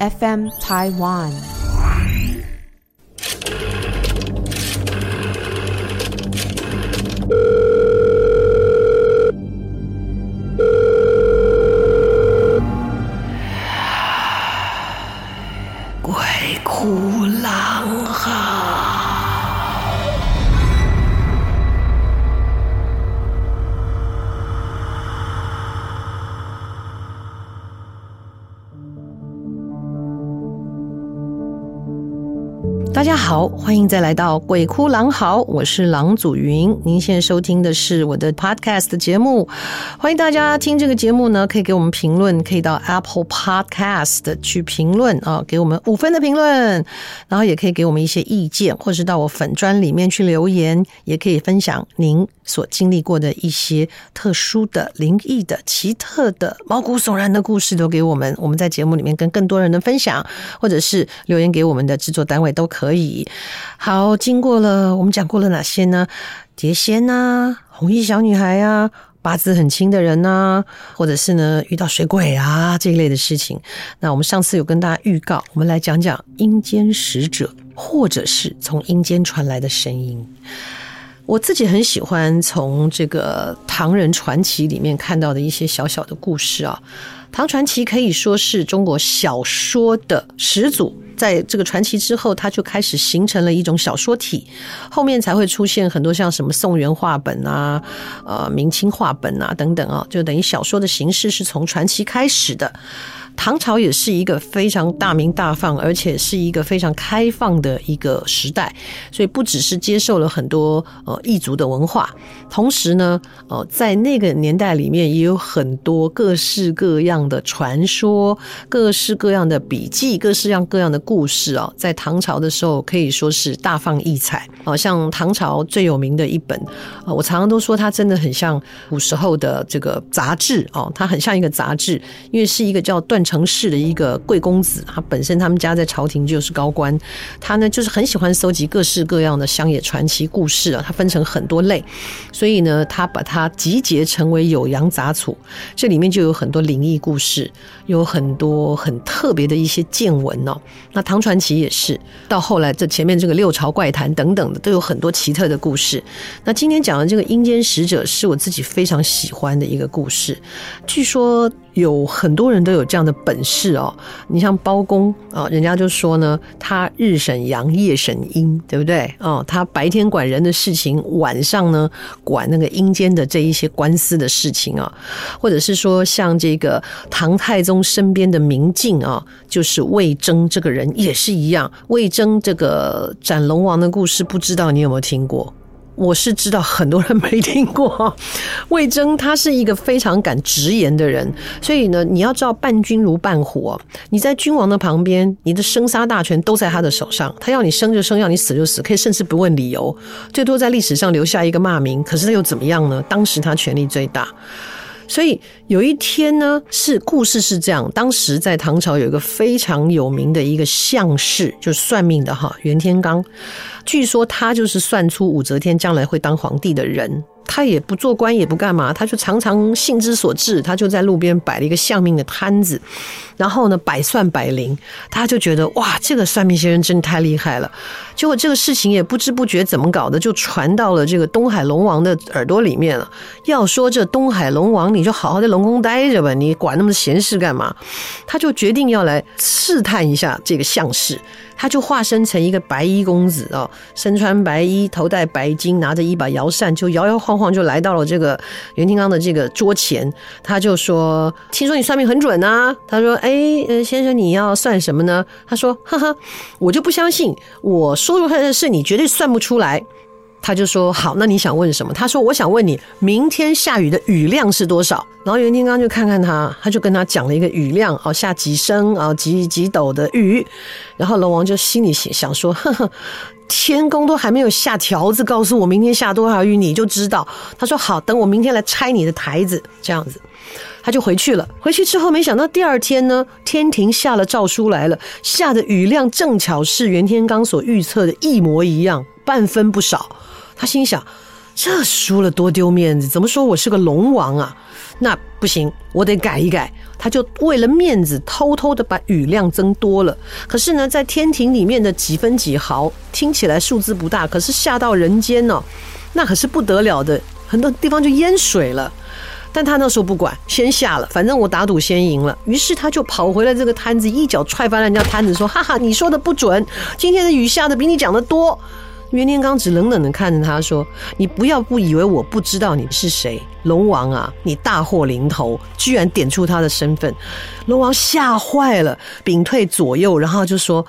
FM Taiwan。好，欢迎再来到《鬼哭狼嚎》，我是郎祖筠。您现在收听的是我的 Podcast 节目，欢迎大家听这个节目呢，可以给我们评论，可以到 Apple Podcast 去评论啊，给我们五分的评论，然后也可以给我们一些意见，或是到我粉专里面去留言，也可以分享您所经历过的一些特殊的、灵异的、奇特的、毛骨悚然的故事，都给我们。我们在节目里面跟更多人的分享，或者是留言给我们的制作单位都可以。好，经过了，我们讲过了哪些呢？碟仙啊，红衣小女孩啊，八字很轻的人啊，或者是呢遇到水鬼啊这一类的事情。那我们上次有跟大家预告，我们来讲讲阴间使者，或者是从阴间传来的声音。我自己很喜欢从这个唐人传奇里面看到的一些小小的故事啊。唐传奇可以说是中国小说的始祖，在这个传奇之后，它就开始形成了一种小说体，后面才会出现很多像什么宋元话本啊、呃明清话本啊等等啊，就等于小说的形式是从传奇开始的。唐朝也是一个非常大名大放，而且是一个非常开放的一个时代，所以不只是接受了很多呃异族的文化，同时呢，呃，在那个年代里面也有很多各式各样的传说、各式各样的笔记、各式各样各样的故事啊，在唐朝的时候可以说是大放异彩哦。像唐朝最有名的一本，我常常都说它真的很像古时候的这个杂志哦，它很像一个杂志，因为是一个叫断城市的一个贵公子，他本身他们家在朝廷就是高官，他呢就是很喜欢搜集各式各样的乡野传奇故事啊，他分成很多类，所以呢，他把它集结成为《酉阳杂俎》，这里面就有很多灵异故事，有很多很特别的一些见闻哦。那唐传奇也是，到后来这前面这个六朝怪谈等等的，都有很多奇特的故事。那今天讲的这个阴间使者，是我自己非常喜欢的一个故事，据说。有很多人都有这样的本事哦，你像包公啊，人家就说呢，他日审阳，夜审阴，对不对？哦，他白天管人的事情，晚上呢管那个阴间的这一些官司的事情啊，或者是说像这个唐太宗身边的明镜啊，就是魏征这个人也是一样。魏征这个斩龙王的故事，不知道你有没有听过？我是知道很多人没听过，魏征他是一个非常敢直言的人，所以呢，你要知道伴君如伴虎，你在君王的旁边，你的生杀大权都在他的手上，他要你生就生，要你死就死，可以甚至不问理由，最多在历史上留下一个骂名，可是他又怎么样呢？当时他权力最大。所以有一天呢，是故事是这样：当时在唐朝有一个非常有名的一个相士，就算命的哈，袁天罡。据说他就是算出武则天将来会当皇帝的人。他也不做官，也不干嘛，他就常常兴之所至，他就在路边摆了一个相命的摊子，然后呢，百算百灵，他就觉得哇，这个算命先生真的太厉害了。结果这个事情也不知不觉怎么搞的，就传到了这个东海龙王的耳朵里面了。要说这东海龙王，你就好好在龙宫待着吧，你管那么闲事干嘛？他就决定要来试探一下这个相士。他就化身成一个白衣公子哦，身穿白衣，头戴白巾，拿着一把摇扇，就摇摇晃晃就来到了这个袁天罡的这个桌前。他就说：“听说你算命很准呐？”他说：“哎，先生你要算什么呢？”他说：“哈哈，我就不相信，我说出来的事你绝对算不出来。”他就说：“好，那你想问什么？”他说：“我想问你，明天下雨的雨量是多少？”然后袁天罡就看看他，他就跟他讲了一个雨量，哦，下几升啊，几几斗的雨。然后龙王就心里想说：“呵呵，天公都还没有下条子告诉我明天下多少雨，你就知道？”他说：“好，等我明天来拆你的台子。”这样子，他就回去了。回去之后，没想到第二天呢，天庭下了诏书来了，下的雨量正巧是袁天罡所预测的一模一样，半分不少。他心想：这输了多丢面子，怎么说我是个龙王啊？那不行，我得改一改。他就为了面子，偷偷的把雨量增多了。可是呢，在天庭里面的几分几毫，听起来数字不大，可是下到人间呢，那可是不得了的，很多地方就淹水了。但他那时候不管，先下了，反正我打赌先赢了。于是他就跑回来这个摊子，一脚踹翻了人家摊子，说：“哈哈，你说的不准，今天的雨下的比你讲的多。”袁天罡只冷冷的看着他说：“你不要不以为我不知道你是谁，龙王啊！你大祸临头，居然点出他的身份。”龙王吓坏了，屏退左右，然后就说：“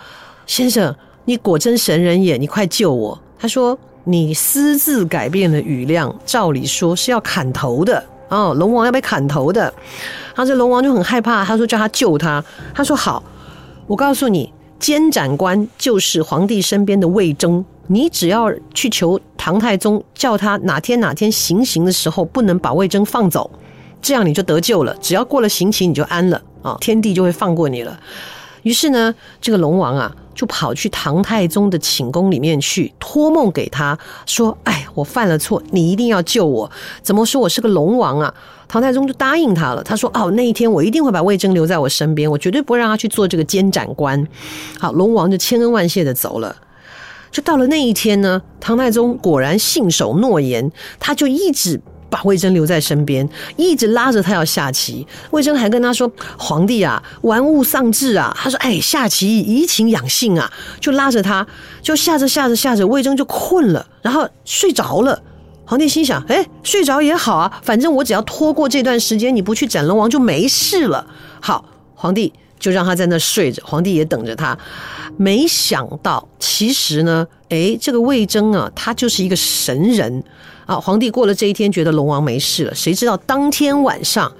先生，你果真神人也，你快救我！”他说：“你私自改变了雨量，照理说是要砍头的哦，龙王要被砍头的。”然后这龙王就很害怕，他说：“叫他救他。”他说：“好，我告诉你，监斩官就是皇帝身边的魏征。”你只要去求唐太宗，叫他哪天哪天行刑的时候不能把魏征放走，这样你就得救了。只要过了刑期，你就安了啊，天帝就会放过你了。于是呢，这个龙王啊，就跑去唐太宗的寝宫里面去托梦给他说：“哎，我犯了错，你一定要救我。怎么说我是个龙王啊？”唐太宗就答应他了。他说：“哦，那一天我一定会把魏征留在我身边，我绝对不会让他去做这个监斩官。”好，龙王就千恩万谢的走了。就到了那一天呢，唐太宗果然信守诺言，他就一直把魏征留在身边，一直拉着他要下棋。魏征还跟他说：“皇帝啊，玩物丧志啊。”他说：“哎，下棋怡情养性啊。”就拉着他，就下着下着下着，魏征就困了，然后睡着了。皇帝心想：“哎，睡着也好啊，反正我只要拖过这段时间，你不去斩龙王就没事了。”好，皇帝。就让他在那睡着，皇帝也等着他。没想到，其实呢，诶，这个魏征啊，他就是一个神人啊。皇帝过了这一天，觉得龙王没事了。谁知道当天晚上，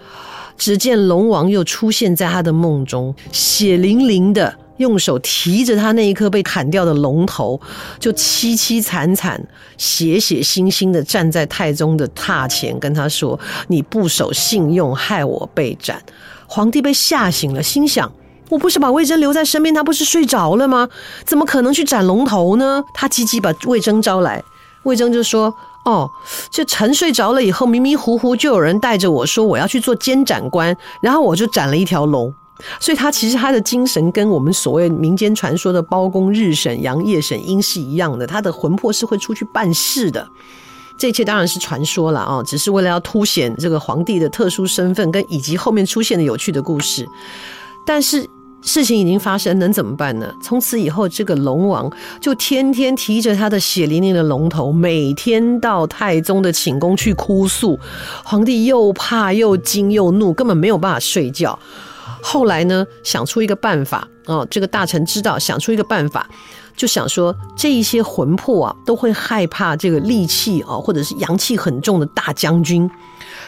只见龙王又出现在他的梦中，血淋淋的用手提着他那一颗被砍掉的龙头，就凄凄惨惨、血血腥腥的站在太宗的榻前，跟他说：“你不守信用，害我被斩。”皇帝被吓醒了，心想：我不是把魏征留在身边，他不是睡着了吗？怎么可能去斩龙头呢？他急急把魏征招来，魏征就说：“哦，这臣睡着了以后，迷迷糊糊就有人带着我说我要去做监斩官，然后我就斩了一条龙。所以他其实他的精神跟我们所谓民间传说的包公、日审、杨业审阴是一样的，他的魂魄是会出去办事的。”这一切当然是传说了啊，只是为了要凸显这个皇帝的特殊身份，跟以及后面出现的有趣的故事。但是事情已经发生，能怎么办呢？从此以后，这个龙王就天天提着他的血淋淋的龙头，每天到太宗的寝宫去哭诉。皇帝又怕又惊又怒，根本没有办法睡觉。后来呢，想出一个办法哦，这个大臣知道，想出一个办法。就想说，这一些魂魄啊，都会害怕这个戾气啊，或者是阳气很重的大将军，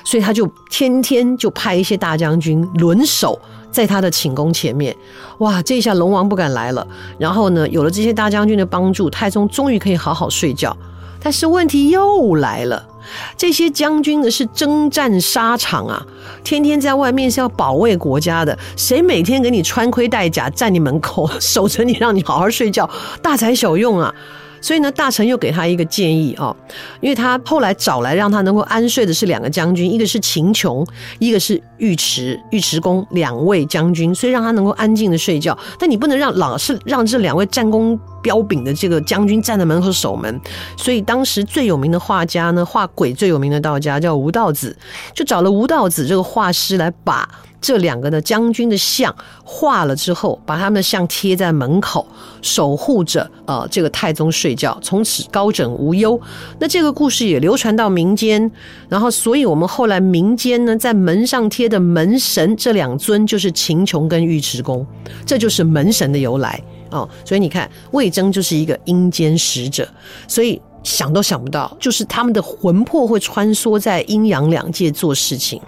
所以他就天天就派一些大将军轮守在他的寝宫前面。哇，这一下龙王不敢来了。然后呢，有了这些大将军的帮助，太宗终于可以好好睡觉。但是问题又来了。这些将军呢，是征战沙场啊，天天在外面是要保卫国家的，谁每天给你穿盔戴甲站你门口守着你，让你好好睡觉，大材小用啊。所以呢，大臣又给他一个建议哦，因为他后来找来让他能够安睡的是两个将军，一个是秦琼，一个是尉迟，尉迟恭两位将军，所以让他能够安静的睡觉。但你不能让老是让这两位战功彪炳的这个将军站在门口守门。所以当时最有名的画家呢，画鬼最有名的道家叫吴道子，就找了吴道子这个画师来把。这两个呢将军的像画了之后，把他们的像贴在门口，守护着呃这个太宗睡觉，从此高枕无忧。那这个故事也流传到民间，然后所以我们后来民间呢，在门上贴的门神这两尊就是秦琼跟尉迟恭，这就是门神的由来哦。所以你看，魏征就是一个阴间使者，所以想都想不到，就是他们的魂魄会穿梭在阴阳两界做事情。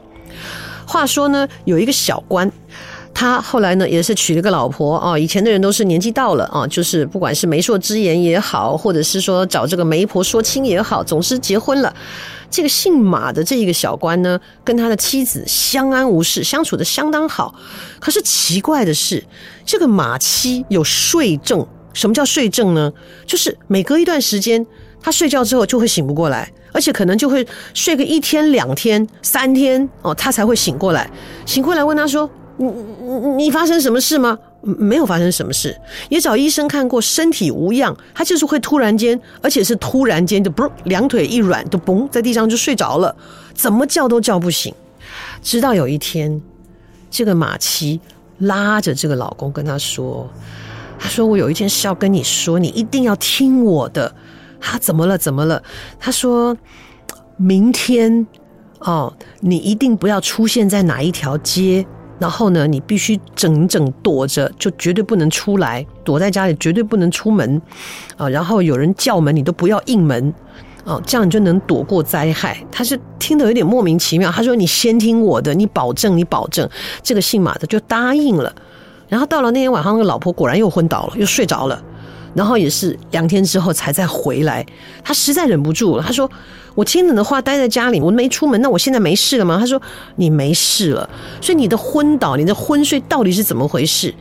话说呢，有一个小官，他后来呢也是娶了个老婆啊。以前的人都是年纪到了啊，就是不管是媒妁之言也好，或者是说找这个媒婆说亲也好，总是结婚了。这个姓马的这一个小官呢，跟他的妻子相安无事，相处得相当好。可是奇怪的是，这个马妻有睡症。什么叫睡症呢？就是每隔一段时间，他睡觉之后就会醒不过来。而且可能就会睡个一天、两天、三天哦，他才会醒过来。醒过来问他说：“你你你发生什么事吗？”没有发生什么事，也找医生看过，身体无恙。他就是会突然间，而且是突然间就嘣，两腿一软，就嘣在地上就睡着了，怎么叫都叫不醒。直到有一天，这个马七拉着这个老公跟他说：“他说我有一件事要跟你说，你一定要听我的。”他怎么了？怎么了？他说：“明天哦，你一定不要出现在哪一条街。”然后呢，你必须整整躲着，就绝对不能出来，躲在家里绝对不能出门啊！然后有人叫门，你都不要应门啊，这样你就能躲过灾害。他是听得有点莫名其妙。他说：“你先听我的，你保证，你保证。”这个姓马的就答应了。然后到了那天晚上，那个老婆果然又昏倒了，又睡着了。然后也是两天之后才再回来，他实在忍不住了。他说：“我听你的话，待在家里，我没出门，那我现在没事了吗？”他说：“你没事了。”所以你的昏倒，你的昏睡到底是怎么回事？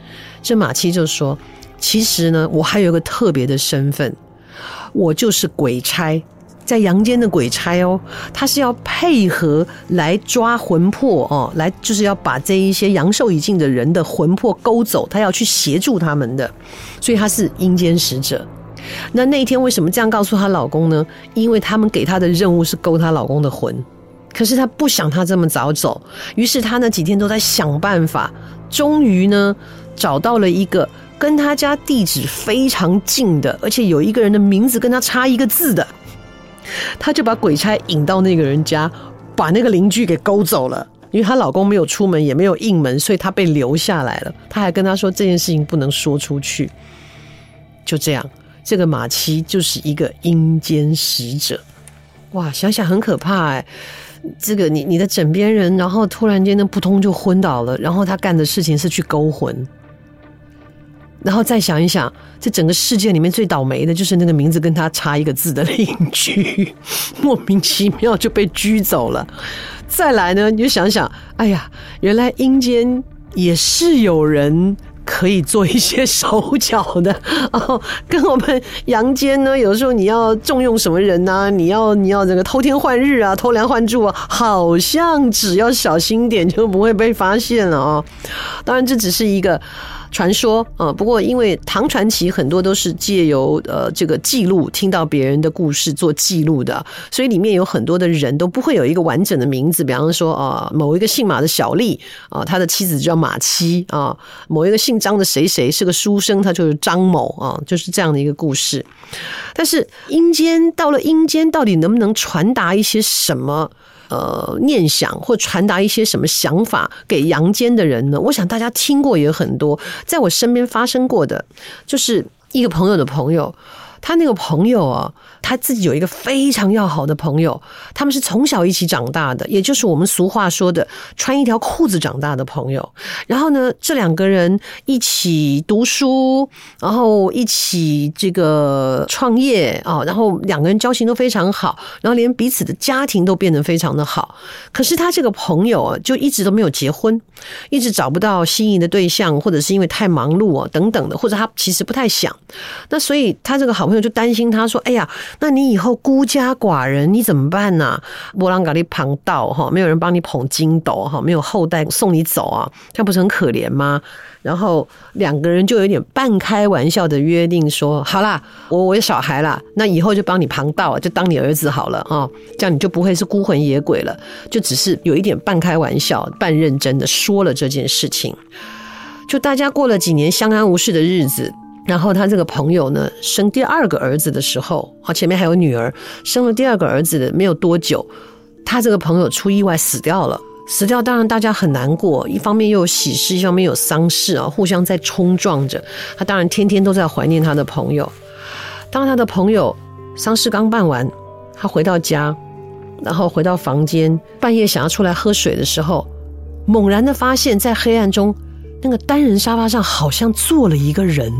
这马七就说：“其实呢，我还有一个特别的身份，我就是鬼差。”在阳间的鬼差哦，他是要配合来抓魂魄哦，来就是要把这一些阳寿已尽的人的魂魄勾走，他要去协助他们的，所以他是阴间使者。那那一天为什么这样告诉她老公呢？因为他们给她的任务是勾她老公的魂，可是她不想他这么早走，于是她那几天都在想办法，终于呢找到了一个跟她家地址非常近的，而且有一个人的名字跟她差一个字的。她就把鬼差引到那个人家，把那个邻居给勾走了。因为她老公没有出门，也没有应门，所以她被留下来了。她还跟他说这件事情不能说出去。就这样，这个马七就是一个阴间使者。哇，想想很可怕哎。这个你你的枕边人，然后突然间呢扑通就昏倒了，然后他干的事情是去勾魂。然后再想一想，这整个世界里面最倒霉的就是那个名字跟他差一个字的邻居，莫名其妙就被拘走了。再来呢，你就想想，哎呀，原来阴间也是有人可以做一些手脚的 哦，跟我们阳间呢，有时候你要重用什么人呢、啊？你要你要这个偷天换日啊，偷梁换柱啊，好像只要小心点就不会被发现了哦。当然，这只是一个。传说啊，不过因为唐传奇很多都是借由呃这个记录，听到别人的故事做记录的，所以里面有很多的人都不会有一个完整的名字。比方说啊，某一个姓马的小丽啊，他的妻子叫马七啊；某一个姓张的谁谁是个书生，他就是张某啊，就是这样的一个故事。但是阴间到了阴间，到底能不能传达一些什么？呃，念想或传达一些什么想法给阳间的人呢？我想大家听过也很多，在我身边发生过的，就是一个朋友的朋友。他那个朋友啊，他自己有一个非常要好的朋友，他们是从小一起长大的，也就是我们俗话说的穿一条裤子长大的朋友。然后呢，这两个人一起读书，然后一起这个创业啊，然后两个人交情都非常好，然后连彼此的家庭都变得非常的好。可是他这个朋友啊，就一直都没有结婚，一直找不到心仪的对象，或者是因为太忙碌啊等等的，或者他其实不太想。那所以他这个好。朋友就担心他说：“哎呀，那你以后孤家寡人，你怎么办呢、波浪咖喱旁道哈，没有人帮你捧金斗哈，没有后代送你走啊，这样不是很可怜吗？”然后两个人就有点半开玩笑的约定说：“好啦，我我有小孩啦，那以后就帮你旁道，就当你儿子好了啊，这样你就不会是孤魂野鬼了。”就只是有一点半开玩笑、半认真的说了这件事情。就大家过了几年相安无事的日子。然后他这个朋友呢，生第二个儿子的时候，啊，前面还有女儿，生了第二个儿子的没有多久，他这个朋友出意外死掉了。死掉，当然大家很难过，一方面又有喜事，一方面有丧事啊，互相在冲撞着。他当然天天都在怀念他的朋友。当他的朋友丧事刚办完，他回到家，然后回到房间，半夜想要出来喝水的时候，猛然的发现，在黑暗中，那个单人沙发上好像坐了一个人。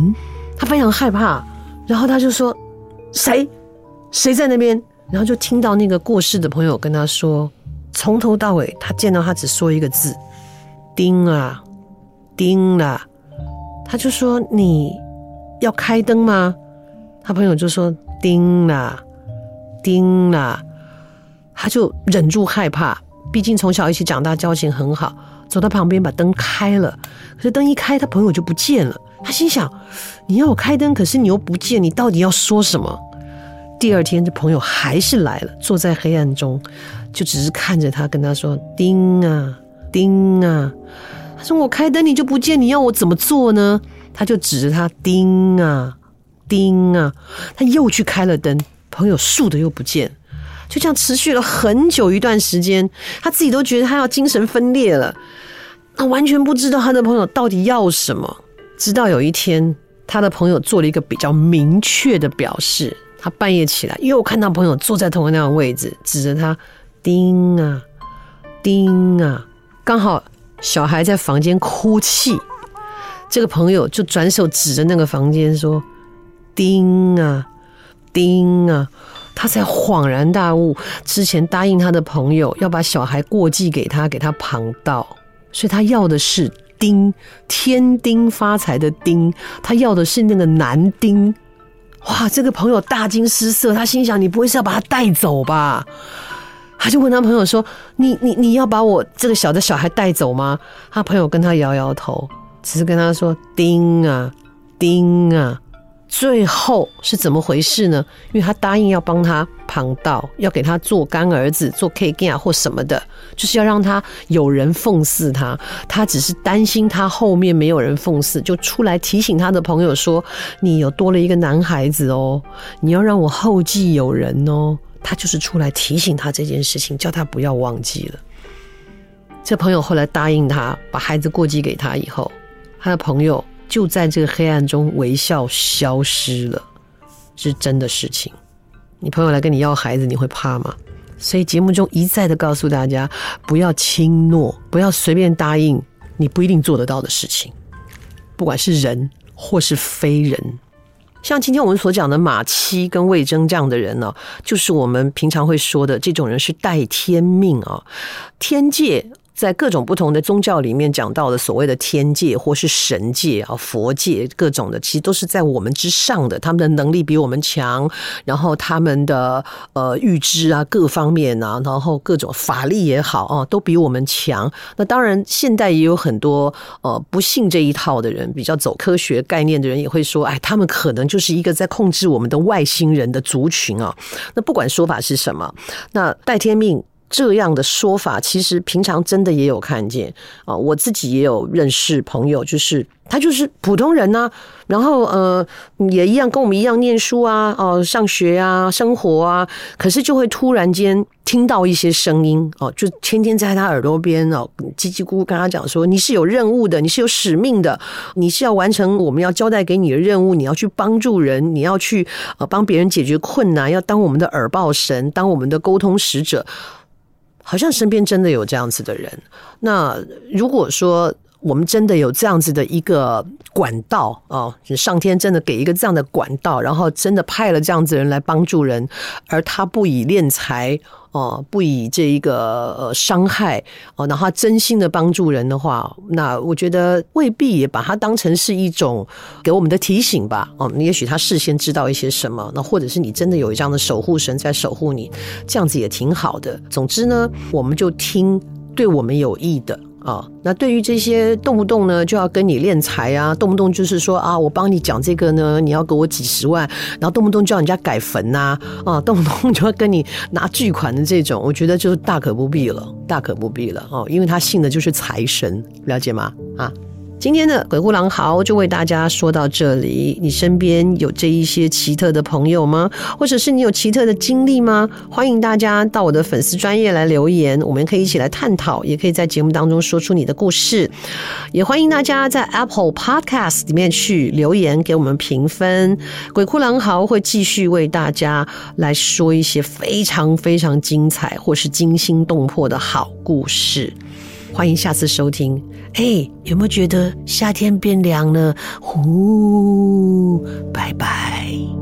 他非常害怕，然后他就说：“谁？谁在那边？”然后就听到那个过世的朋友跟他说：“从头到尾，他见到他只说一个字：‘丁啊，丁啊。’他就说：‘你要开灯吗？’他朋友就说：‘丁啊，丁啊。’他就忍住害怕，毕竟从小一起长大，交情很好。走到旁边把灯开了，可是灯一开，他朋友就不见了。他心想：你要我开灯，可是你又不见，你到底要说什么？第二天，这朋友还是来了，坐在黑暗中，就只是看着他，跟他说：“叮啊，叮啊。”他说：“我开灯，你就不见，你要我怎么做呢？”他就指着他：“叮啊，叮啊。”他又去开了灯，朋友竖的又不见。就这样持续了很久一段时间，他自己都觉得他要精神分裂了，他完全不知道他的朋友到底要什么。直到有一天，他的朋友做了一个比较明确的表示，他半夜起来又看到朋友坐在同样那样的位置，指着他，叮啊，叮啊，刚好小孩在房间哭泣，这个朋友就转手指着那个房间说，叮啊，叮啊。他才恍然大悟，之前答应他的朋友要把小孩过继给他，给他旁道，所以他要的是丁，天丁发财的丁，他要的是那个男丁。哇，这个朋友大惊失色，他心想：你不会是要把他带走吧？他就问他朋友说：你你你要把我这个小的小孩带走吗？他朋友跟他摇摇头，只是跟他说：丁啊，丁啊。最后是怎么回事呢？因为他答应要帮他旁道，要给他做干儿子、做 K 干啊或什么的，就是要让他有人奉祀他。他只是担心他后面没有人奉祀，就出来提醒他的朋友说：“你有多了一个男孩子哦，你要让我后继有人哦。”他就是出来提醒他这件事情，叫他不要忘记了。这朋友后来答应他把孩子过继给他以后，他的朋友。就在这个黑暗中微笑消失了，是真的事情。你朋友来跟你要孩子，你会怕吗？所以节目中一再的告诉大家，不要轻诺，不要随便答应你不一定做得到的事情，不管是人或是非人。像今天我们所讲的马七跟魏征这样的人呢，就是我们平常会说的这种人是带天命啊，天界。在各种不同的宗教里面讲到的所谓的天界或是神界啊、佛界各种的，其实都是在我们之上的，他们的能力比我们强，然后他们的呃预知啊各方面啊，然后各种法力也好啊，都比我们强。那当然，现代也有很多呃不信这一套的人，比较走科学概念的人也会说，哎，他们可能就是一个在控制我们的外星人的族群啊。那不管说法是什么，那戴天命。这样的说法，其实平常真的也有看见啊，我自己也有认识朋友，就是他就是普通人呐，然后呃也一样跟我们一样念书啊，哦上学啊，生活啊，可是就会突然间听到一些声音哦，就天天在他耳朵边哦叽叽咕咕跟他讲说，你是有任务的，你是有使命的，你是要完成我们要交代给你的任务，你要去帮助人，你要去呃帮别人解决困难，要当我们的耳报神，当我们的沟通使者。好像身边真的有这样子的人。那如果说我们真的有这样子的一个管道啊，上天真的给一个这样的管道，然后真的派了这样子人来帮助人，而他不以敛财。哦，不以这一个呃伤害哦，然后真心的帮助人的话，那我觉得未必也把它当成是一种给我们的提醒吧。哦，你也许他事先知道一些什么，那或者是你真的有这样的守护神在守护你，这样子也挺好的。总之呢，我们就听对我们有益的。啊、哦，那对于这些动不动呢就要跟你敛财啊，动不动就是说啊，我帮你讲这个呢，你要给我几十万，然后动不动叫人家改坟呐，啊，啊，动不动就要跟你拿巨款的这种，我觉得就大可不必了，大可不必了哦，因为他信的就是财神，了解吗？啊。今天的鬼哭狼嚎就为大家说到这里。你身边有这一些奇特的朋友吗？或者是你有奇特的经历吗？欢迎大家到我的粉丝专业来留言，我们可以一起来探讨，也可以在节目当中说出你的故事。也欢迎大家在 Apple Podcast 里面去留言给我们评分。鬼哭狼嚎会继续为大家来说一些非常非常精彩或是惊心动魄的好故事。欢迎下次收听。哎，有没有觉得夏天变凉了？呼，拜拜。